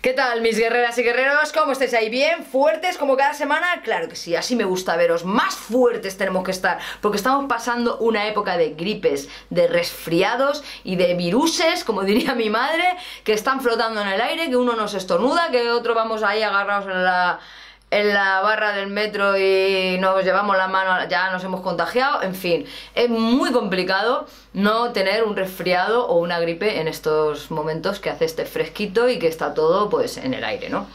¿Qué tal, mis guerreras y guerreros? ¿Cómo estáis ahí? ¿Bien? ¿Fuertes como cada semana? Claro que sí, así me gusta veros. Más fuertes tenemos que estar, porque estamos pasando una época de gripes, de resfriados y de viruses, como diría mi madre, que están flotando en el aire, que uno nos estornuda, que otro vamos ahí agarrados en la en la barra del metro y nos llevamos la mano, ya nos hemos contagiado, en fin, es muy complicado no tener un resfriado o una gripe en estos momentos que hace este fresquito y que está todo pues en el aire, ¿no?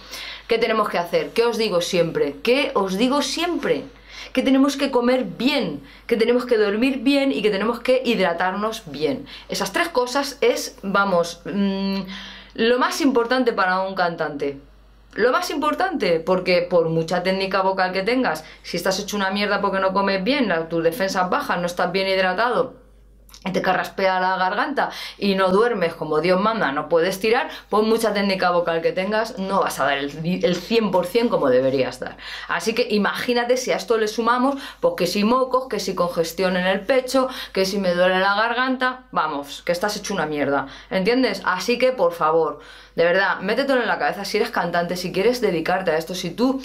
¿Qué tenemos que hacer? ¿Qué os digo siempre? ¿Qué os digo siempre? Que tenemos que comer bien, que tenemos que dormir bien y que tenemos que hidratarnos bien. Esas tres cosas es, vamos, mm, lo más importante para un cantante. Lo más importante, porque por mucha técnica vocal que tengas, si estás hecho una mierda porque no comes bien, tus defensas bajas, no estás bien hidratado, te carraspea la garganta y no duermes como Dios manda, no puedes tirar, por mucha técnica vocal que tengas, no vas a dar el, el 100% como deberías dar. Así que imagínate si a esto le sumamos, pues que si mocos, que si congestión en el pecho, que si me duele la garganta, vamos, que estás hecho una mierda, ¿entiendes? Así que, por favor, de verdad, métetelo en la cabeza si eres cantante, si quieres dedicarte a esto, si tú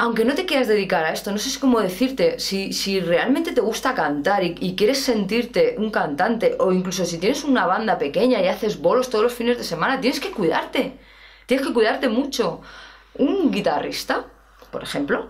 aunque no te quieras dedicar a esto, no sé cómo decirte, si, si realmente te gusta cantar y, quieres sentirte un cantante, o incluso si tienes una banda pequeña y haces bolos todos los fines de semana, tienes que cuidarte, tienes que cuidarte mucho. Un guitarrista, por ejemplo,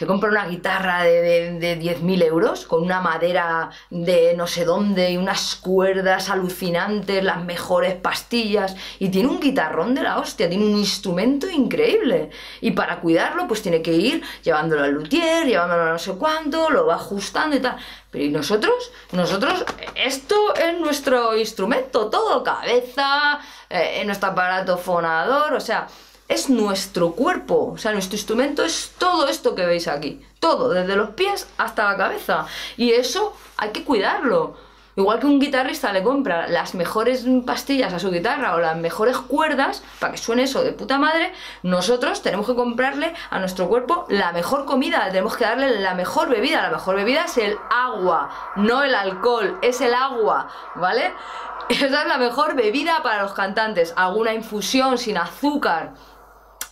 se compra una guitarra de, de, 10.000 euros con una madera de no sé dónde y unas cuerdas alucinantes, las mejores pastillas y tiene un guitarrón de la hostia, tiene un instrumento increíble. Y para cuidarlo pues tiene que ir llevándolo al luthier, llevándolo a no sé cuánto, lo va ajustando y tal. Pero ¿y nosotros? Nosotros, esto es nuestro instrumento, todo, cabeza, eh, nuestro aparato fonador, o sea es nuestro cuerpo, o sea, nuestro instrumento es todo esto que veis aquí, todo, desde los pies hasta la cabeza. Y eso hay que cuidarlo. Igual que un guitarrista le compra las mejores pastillas a su guitarra o las mejores cuerdas para que suene eso de puta madre, nosotros tenemos que comprarle a nuestro cuerpo la mejor comida, tenemos que darle la mejor bebida. La mejor bebida es el agua, no el alcohol, es el agua, ¿vale? Esa es la mejor bebida para los cantantes. Alguna infusión sin azúcar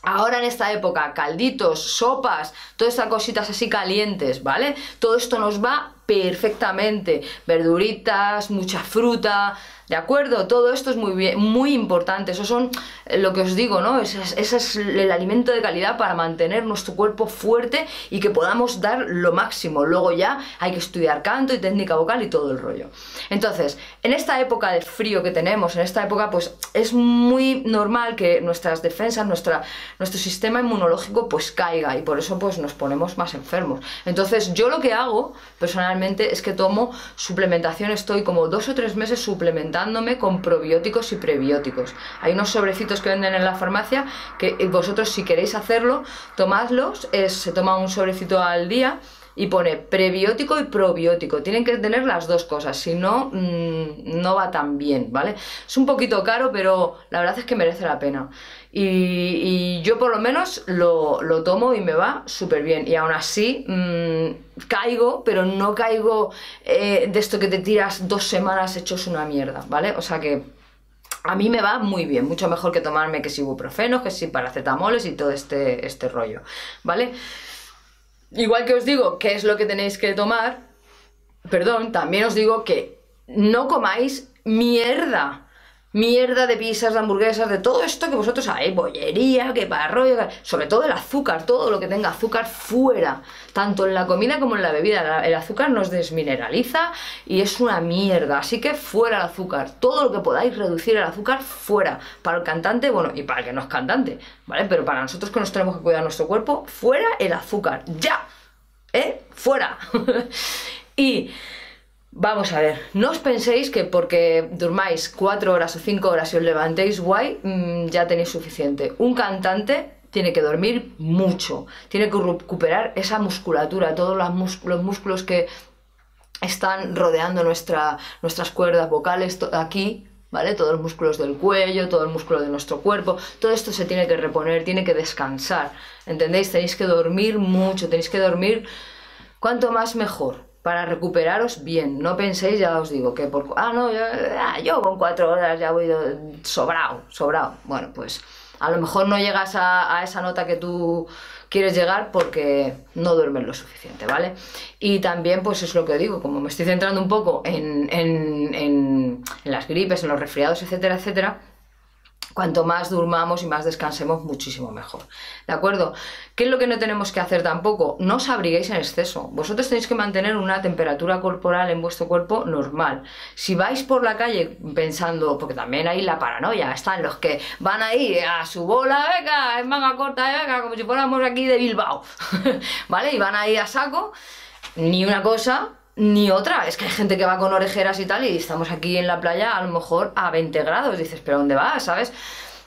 Ahora en esta época, calditos, sopas, todas estas cositas así calientes, ¿vale? Todo esto nos va perfectamente. Verduritas, mucha fruta, ¿De acuerdo? Todo esto es muy, bien, muy importante. Eso son eh, lo que os digo, ¿no? Ese es, el alimento de calidad para mantener nuestro cuerpo fuerte y que podamos dar lo máximo. Luego ya hay que estudiar canto y técnica vocal y todo el rollo. Entonces, en esta época de frío que tenemos, en esta época, pues es muy normal que nuestras defensas, nuestro sistema inmunológico, pues caiga y por eso pues nos ponemos más enfermos. Entonces, yo lo que hago personalmente es que tomo suplementación, estoy como dos o tres meses suplementando con probióticos y prebióticos. Hay unos sobrecitos que venden en la farmacia que vosotros si queréis hacerlo, tomadlos, se toma un sobrecito al día y pone prebiótico y probiótico. Tienen que tener las dos cosas, si no, mm, no va tan bien, ¿vale? Es un poquito caro, pero la verdad es que merece la pena. Y, yo por lo menos lo, tomo y me va súper bien. Y aún así mm, caigo, pero no caigo eh, de esto que te tiras dos semanas hechos una mierda, ¿vale? O sea que a mí me va muy bien, mucho mejor que tomarme que si ibuprofenos, que si paracetamoles y todo este, este rollo, ¿vale? Igual que os digo qué es lo que tenéis que tomar, perdón, también os digo que no comáis mierda. Mierda de pizzas, de hamburguesas, de todo esto que vosotros sabéis, bollería, que rollo, sobre todo el azúcar, todo lo que tenga azúcar fuera, tanto en la comida como en la bebida. El azúcar nos desmineraliza y es una mierda, así que fuera el azúcar, todo lo que podáis reducir el azúcar fuera. Para el cantante, bueno, y para el que no es cantante, ¿vale? Pero para nosotros que nos tenemos que cuidar nuestro cuerpo, fuera el azúcar, ya, ¿eh? Fuera. y Vamos a ver, no os penséis que porque durmáis 4 horas o 5 horas y os levantéis guay, mm, ya tenéis suficiente. Un cantante tiene que dormir mucho, tiene que recuperar esa musculatura, todos los músculos, que están rodeando nuestra, nuestras cuerdas vocales aquí, ¿vale? Todos los músculos del cuello, todo el músculo de nuestro cuerpo, todo esto se tiene que reponer, tiene que descansar, ¿entendéis? Tenéis que dormir mucho, tenéis que dormir cuanto más mejor para recuperaros bien. No penséis, ya os digo, que por... Ah, no, yo, ah, yo con cuatro horas ya voy sobrado, sobrado. Bueno, pues a lo mejor no llegas a, esa nota que tú quieres llegar porque no duermes lo suficiente, ¿vale? Y también, pues es lo que digo, como me estoy centrando un poco en, en, en las gripes, en los resfriados, etcétera, etcétera, Cuanto más durmamos y más descansemos, muchísimo mejor. ¿De acuerdo? ¿Qué es lo que no tenemos que hacer tampoco? No os abriguéis en exceso. Vosotros tenéis que mantener una temperatura corporal en vuestro cuerpo normal. Si vais por la calle pensando, porque también hay la paranoia, están los que van ahí a su bola, venga, en manga corta, venga, como si fuéramos aquí de Bilbao, ¿vale? Y van ahí a saco, ni una cosa, ni otra. Es que hay gente que va con orejeras y tal y estamos aquí en la playa a lo mejor a 20 grados. Dices, ¿pero dónde vas? ¿Sabes?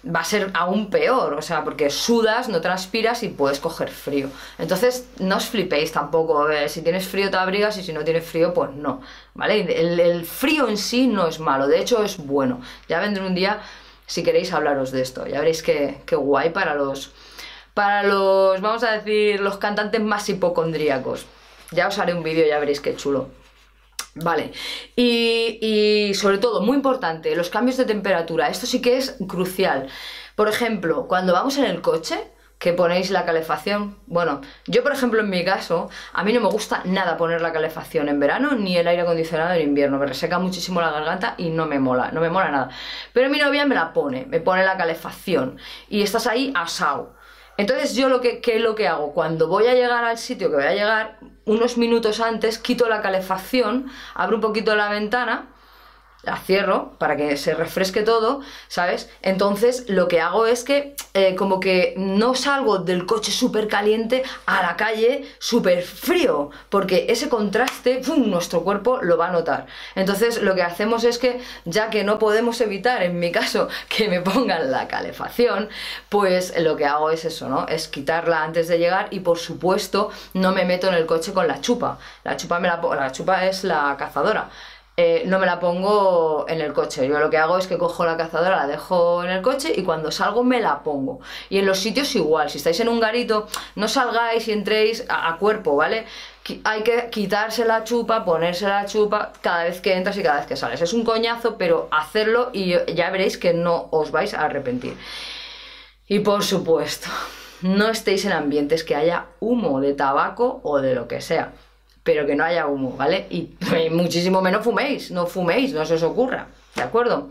Va a ser aún peor, o sea, porque sudas, no transpiras y puedes coger frío. Entonces, no os flipéis tampoco. si tienes frío te abrigas y si no tienes frío, pues no. ¿Vale? El, frío en sí no es malo, de hecho es bueno. Ya vendré un día si queréis hablaros de esto. Ya veréis que, guay para los. Para los, vamos a decir, los cantantes más hipocondríacos. Ya os haré un vídeo, ya veréis qué chulo. Vale, y, sobre todo, muy importante, los cambios de temperatura. Esto sí que es crucial. Por ejemplo, cuando vamos en el coche, que ponéis la calefacción. Bueno, yo por ejemplo en mi caso, a mí no me gusta nada poner la calefacción en verano ni el aire acondicionado en invierno, me reseca muchísimo la garganta y no me mola, no me mola nada. Pero mi novia me la pone, me pone la calefacción y estás ahí asado. Entonces yo lo que, ¿qué es lo que hago? Cuando voy a llegar al sitio que voy a llegar, unos minutos antes quito la calefacción, abro un poquito la ventana la cierro para que se refresque todo, ¿sabes? Entonces lo que hago es que eh, como que no salgo del coche súper caliente a la calle súper frío, porque ese contraste, nuestro cuerpo lo va a notar. Entonces lo que hacemos es que, ya que no podemos evitar, en mi caso, que me pongan la calefacción, pues lo que hago es eso, ¿no? Es quitarla antes de llegar y por supuesto no me meto en el coche con la chupa. La chupa, me la, la chupa es la cazadora. Eh, no me la pongo en el coche. Yo lo que hago es que cojo la cazadora, la dejo en el coche y cuando salgo me la pongo. Y en los sitios igual, si estáis en un garito, no salgáis y entréis a, cuerpo, ¿vale? Hay que quitarse la chupa, ponerse la chupa cada vez que entras y cada vez que sales. Es un coñazo, pero hacerlo y ya veréis que no os vais a arrepentir. Y por supuesto, no estéis en ambientes que haya humo de tabaco o de lo que sea pero que no haya humo, ¿vale? Y, muchísimo menos fuméis, no fuméis, no se os ocurra, ¿de acuerdo?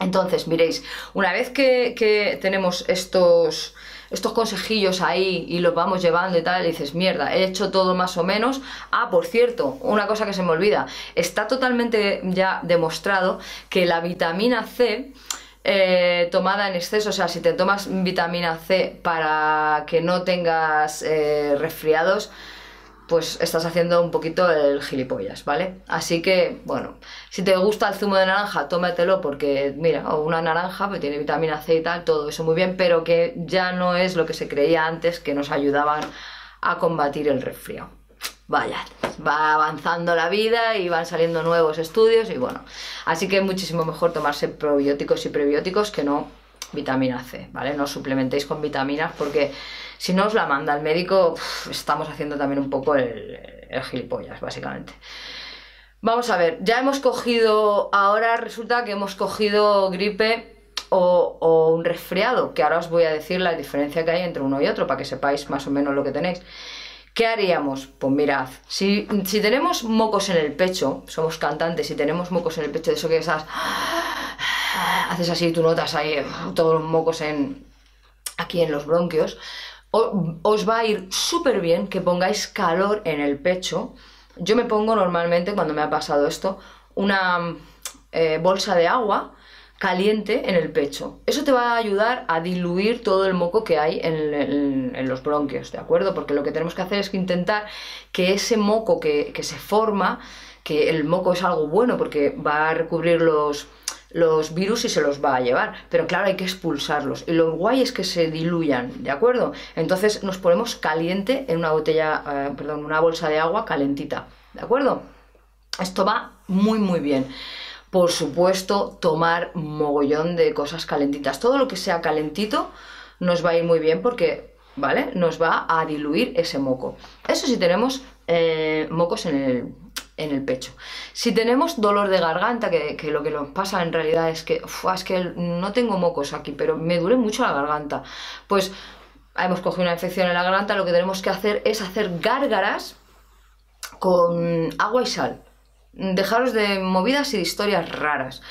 Entonces, miréis, una vez que, tenemos estos, estos consejillos ahí y los vamos llevando y tal, y dices, mierda, he hecho todo más o menos. Ah, por cierto, una cosa que se me olvida, está totalmente ya demostrado que la vitamina C eh, tomada en exceso, o sea, si te tomas vitamina C para que no tengas eh, resfriados, pues estás haciendo un poquito el gilipollas, ¿vale? Así que, bueno, si te gusta el zumo de naranja, tómatelo porque, mira, una naranja pues tiene vitamina C y tal, todo eso muy bien, pero que ya no es lo que se creía antes que nos ayudaban a combatir el resfriado. Vaya, va avanzando la vida y van saliendo nuevos estudios y bueno, así que muchísimo mejor tomarse probióticos y prebióticos que no vitamina C, ¿vale? No suplementéis con vitaminas porque si no os la manda el médico, estamos haciendo también un poco el, gilipollas, básicamente. Vamos a ver, ya hemos cogido, ahora resulta que hemos cogido gripe o, un resfriado, que ahora os voy a decir la diferencia que hay entre uno y otro para que sepáis más o menos lo que tenéis. ¿Qué haríamos? Pues mirad, si, si tenemos mocos en el pecho, somos cantantes y tenemos mocos en el pecho, de eso que esas... Haces así, tú notas ahí todos los mocos en, aquí en los bronquios, os va a ir súper bien que pongáis calor en el pecho. Yo me pongo normalmente, cuando me ha pasado esto, una eh, bolsa de agua caliente en el pecho. Eso te va a ayudar a diluir todo el moco que hay en, los bronquios, ¿de acuerdo? Porque lo que tenemos que hacer es que intentar que ese moco que, que se forma que el moco es algo bueno porque va a recubrir los, los virus y se los va a llevar. Pero claro, hay que expulsarlos. Y lo guay es que se diluyan, ¿de acuerdo? Entonces nos ponemos caliente en una botella, eh, perdón, una bolsa de agua calentita, ¿de acuerdo? Esto va muy, muy bien. Por supuesto, tomar mogollón de cosas calentitas. Todo lo que sea calentito nos va a ir muy bien porque, ¿vale? Nos va a diluir ese moco. Eso sí tenemos eh, mocos en el, en el pecho. Si tenemos dolor de garganta, que, lo que nos pasa en realidad es que, es que no tengo mocos aquí, pero me duele mucho la garganta, pues hemos cogido una infección en la garganta, lo que tenemos que hacer es hacer gárgaras con agua y sal. Dejaros de movidas y de historias raras.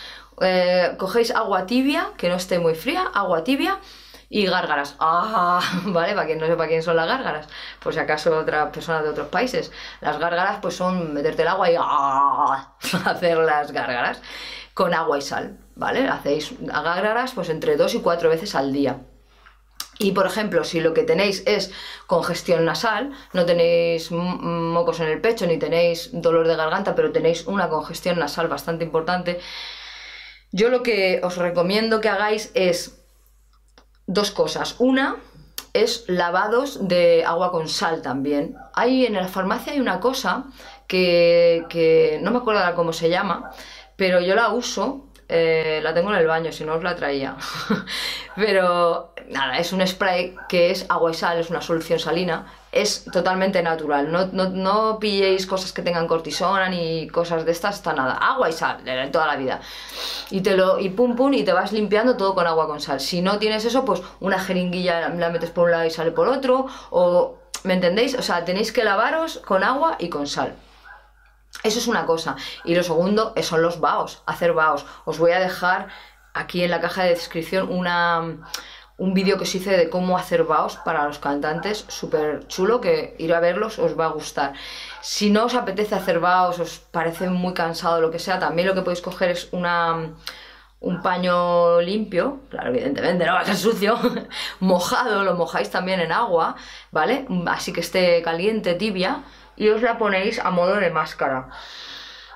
Eh, cogéis agua tibia, que no esté muy fría, agua tibia, y gárgaras. Ah, ¿vale? Para quien no sepa quién son las gárgaras, pues si acaso otras personas de otros países. Las gárgaras pues son meterte el agua y ah, hacer las gárgaras con agua y sal, ¿vale? Hacéis gárgaras pues entre dos y cuatro veces al día. Y por ejemplo, si lo que tenéis es congestión nasal, no tenéis mocos en el pecho ni tenéis dolor de garganta, pero tenéis una congestión nasal bastante importante, yo lo que os recomiendo que hagáis es dos cosas. Una es lavados de agua con sal también. Hay en la farmacia hay una cosa que, que no me acuerdo cómo se llama, pero yo la uso eh, la tengo en el baño, si no os la traía. Pero nada, es un spray que es agua y sal, es una solución salina, es totalmente natural. No, no, pilléis cosas que tengan cortisona ni cosas de estas, está nada. Agua y sal, de toda la vida. Y te lo, y pum pum, y te vas limpiando todo con agua con sal. Si no tienes eso, pues una jeringuilla la metes por un lado y sale por otro. O, ¿me entendéis? O sea, tenéis que lavaros con agua y con sal. Eso es una cosa. Y lo segundo son los baos, hacer baos. Os voy a dejar aquí en la caja de descripción una, un vídeo que os hice de cómo hacer baos para los cantantes, súper chulo, que ir a verlos os va a gustar. Si no os apetece hacer baos, os parece muy cansado, lo que sea, también lo que podéis coger es una un paño limpio, claro, evidentemente no va a ser sucio, mojado, lo mojáis también en agua, ¿vale? Así que esté caliente, tibia, y os la ponéis a modo de máscara.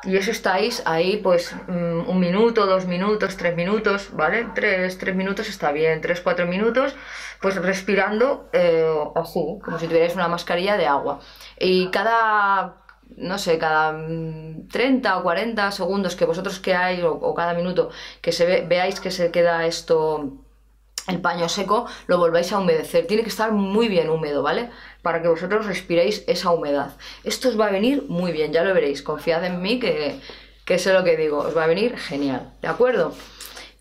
Y eso estáis ahí pues mm, un minuto, dos minutos, tres minutos, ¿vale? Tres, tres minutos está bien, tres, cuatro minutos, pues respirando eh, como si tuvierais una mascarilla de agua. Y cada, no sé, cada 30 mm, o 40 segundos que vosotros queráis o, o cada minuto que se veáis que se queda esto el paño seco, lo volváis a humedecer. Tiene que estar muy bien húmedo, ¿vale? Para que vosotros respiréis esa humedad. Esto os va a venir muy bien, ya lo veréis. Confiad en mí que, que sé lo que digo. Os va a venir genial, ¿de acuerdo?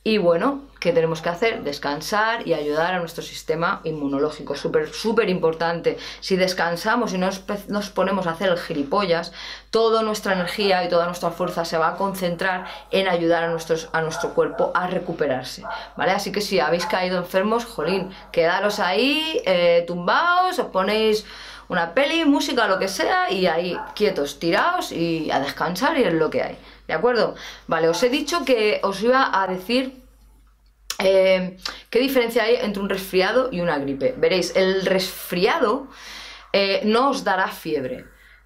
Y bueno, ¿qué tenemos que hacer? Descansar y ayudar a nuestro sistema inmunológico. Súper, súper importante. Si descansamos y nos, nos ponemos a hacer el gilipollas, toda nuestra energía y toda nuestra fuerza se va a concentrar en ayudar a, nuestros, a nuestro cuerpo a recuperarse. ¿Vale? Así que si habéis caído enfermos, jolín, quedaros ahí, eh, tumbaos, os ponéis una peli, música, lo que sea, y ahí quietos, tiraos y a descansar y es lo que hay. ¿De acuerdo? Vale, os he dicho que os iba a decir eh, qué diferencia hay entre un resfriado y una gripe. Veréis, el resfriado eh, no os dará fiebre.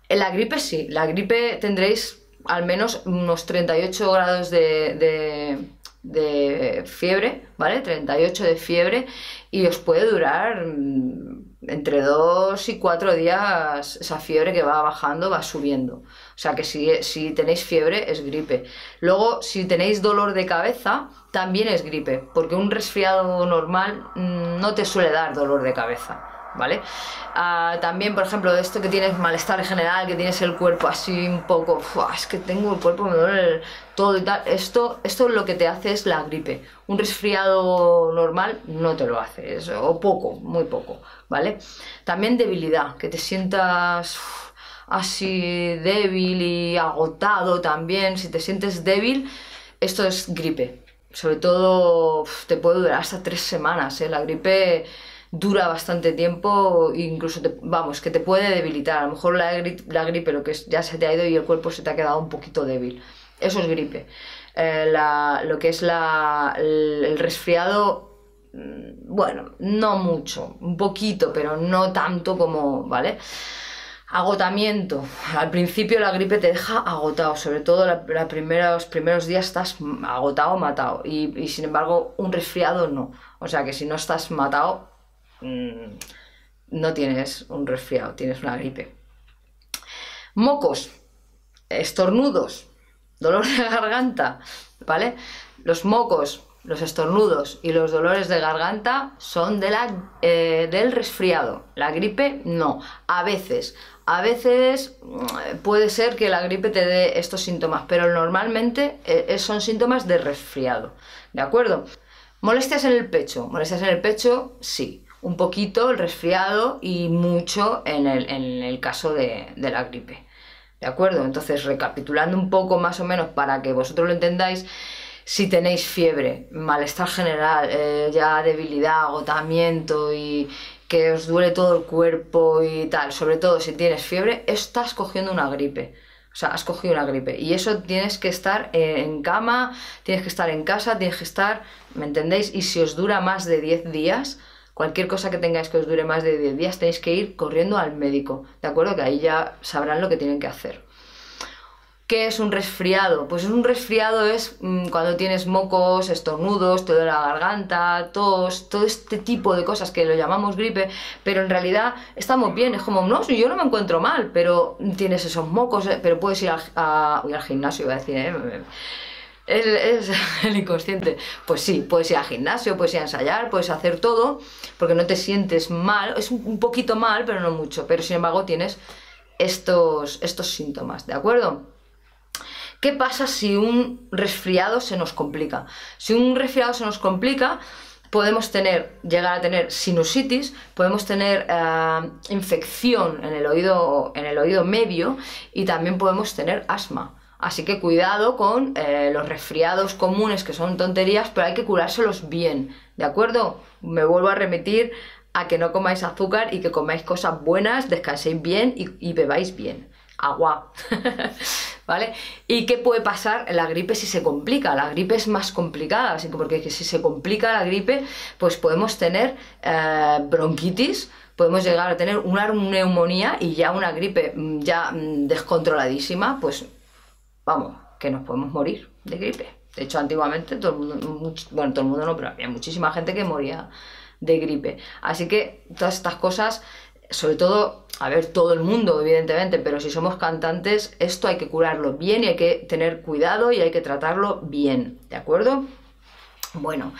La gripe sí, la gripe tendréis al menos unos 38 grados de, de fiebre, ¿vale? 38 de fiebre y os puede durar mm, entre 2 y 4 días esa fiebre que va bajando, va subiendo. O sea que si, si tenéis fiebre es gripe. Luego, si tenéis dolor de cabeza, también es gripe, porque un resfriado normal mm, no te suele dar dolor de cabeza. ¿Vale? Ah, también, por ejemplo, esto que tienes malestar general, que tienes el cuerpo así un poco, es que tengo el cuerpo, me duele todo y tal. Esto, esto lo que te hace es la gripe. Un resfriado normal no te lo hace, o poco, muy poco, ¿vale? También debilidad, que te sientas así débil y agotado también, si te sientes débil, esto es gripe. Sobre todo te puede durar hasta tres semanas, ¿eh? La gripe dura bastante tiempo, incluso, vamos, que te puede debilitar. A lo mejor la, la, gripe lo que es, ya se te ha ido y el cuerpo se te ha quedado un poquito débil. Eso es gripe. Eh, lo que es la, el resfriado mm, bueno, no mucho, un poquito, pero no tanto como, ¿vale? Agotamiento. Al principio la gripe te deja agotado, sobre todo los primeros días estás agotado, matado. Y, sin embargo, un resfriado no. O sea que si no estás matado, mm, no tienes un resfriado, tienes una gripe. Mocos, estornudos, dolor de garganta, ¿vale? Los mocos, los estornudos y los dolores de garganta son de la, eh, del resfriado. La gripe no. A veces, a veces mm, puede ser que la gripe te dé estos síntomas, pero normalmente eh, son síntomas de resfriado. ¿De acuerdo? Molestias en el pecho. Molestias en el pecho, sí. Un poquito el resfriado y mucho en el, caso de, de la gripe. ¿De acuerdo? Entonces, recapitulando un poco más o menos para que vosotros lo entendáis, si tenéis fiebre, malestar general, eh, ya debilidad, agotamiento y que os duele todo el cuerpo y tal, sobre todo si tienes fiebre, estás cogiendo una gripe. O sea, has cogido una gripe. Y eso tienes que estar en cama, tienes que estar en casa, tienes que estar, ¿me entendéis? Y si os dura más de 10 días, cualquier cosa que tengáis que os dure más de 10 días, tenéis que ir corriendo al médico. ¿De acuerdo? Que ahí ya sabrán lo que tienen que hacer. ¿Qué es un resfriado? Pues un resfriado es mm, cuando tienes mocos, estornudos, te la garganta, tos, todo este tipo de cosas que lo llamamos gripe, pero en realidad estamos bien, es como, no, yo no me encuentro mal, pero tienes esos mocos, eh, pero puedes ir al gimnasio, iba a decir, ¿eh? Es el inconsciente. Pues sí, puedes ir al gimnasio, puedes ir a ensayar, puedes hacer todo, porque no te sientes mal, es un poquito mal, pero no mucho, pero sin embargo tienes estos, estos síntomas, ¿de acuerdo? ¿Qué pasa si un resfriado se nos complica? Si un resfriado se nos complica, podemos tener, llegar a tener sinusitis, podemos tener eh, infección en el, oído, en el oído medio y también podemos tener asma. Así que cuidado con eh, los resfriados comunes que son tonterías, pero hay que curárselos bien, ¿de acuerdo? Me vuelvo a remitir a que no comáis azúcar y que comáis cosas buenas, descanséis bien y bebáis bien. Agua. ¿vale? ¿Y qué puede pasar la gripe si se complica? La gripe es más complicada, así que porque si se complica la gripe, pues podemos tener eh, bronquitis, podemos llegar a tener una neumonía y ya una gripe mm, ya mm, descontroladísima, pues vamos, que nos podemos morir de gripe. De hecho, antiguamente todo el mundo, bueno, todo el mundo no, pero había muchísima gente que moría de gripe. Así que todas estas cosas sobre todo, a ver, todo el mundo, evidentemente, pero si somos cantantes, esto hay que curarlo bien y hay que tener cuidado y hay que tratarlo bien, ¿de acuerdo? Bueno,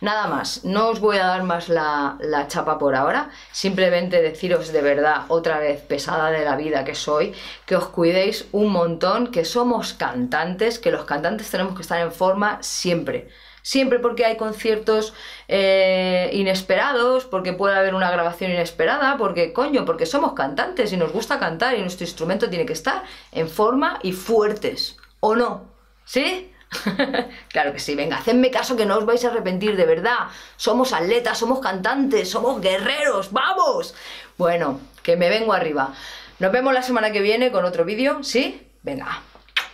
nada más, no os voy a dar más la, la, chapa por ahora, simplemente deciros de verdad, otra vez, pesada de la vida que soy, que os cuidéis un montón, que somos cantantes, que los cantantes tenemos que estar en forma siempre siempre porque hay conciertos eh, inesperados, porque puede haber una grabación inesperada, porque coño, porque somos cantantes y nos gusta cantar y nuestro instrumento tiene que estar en forma y fuertes, ¿o no? ¿Sí? claro que sí, venga, hacedme caso que no os vais a arrepentir, de verdad. Somos atletas, somos cantantes, somos guerreros, ¡vamos! Bueno, que me vengo arriba. Nos vemos la semana que viene con otro vídeo, ¿sí? Venga,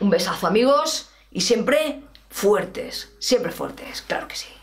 un besazo amigos y siempre fuertes, siempre fuertes, claro que sí.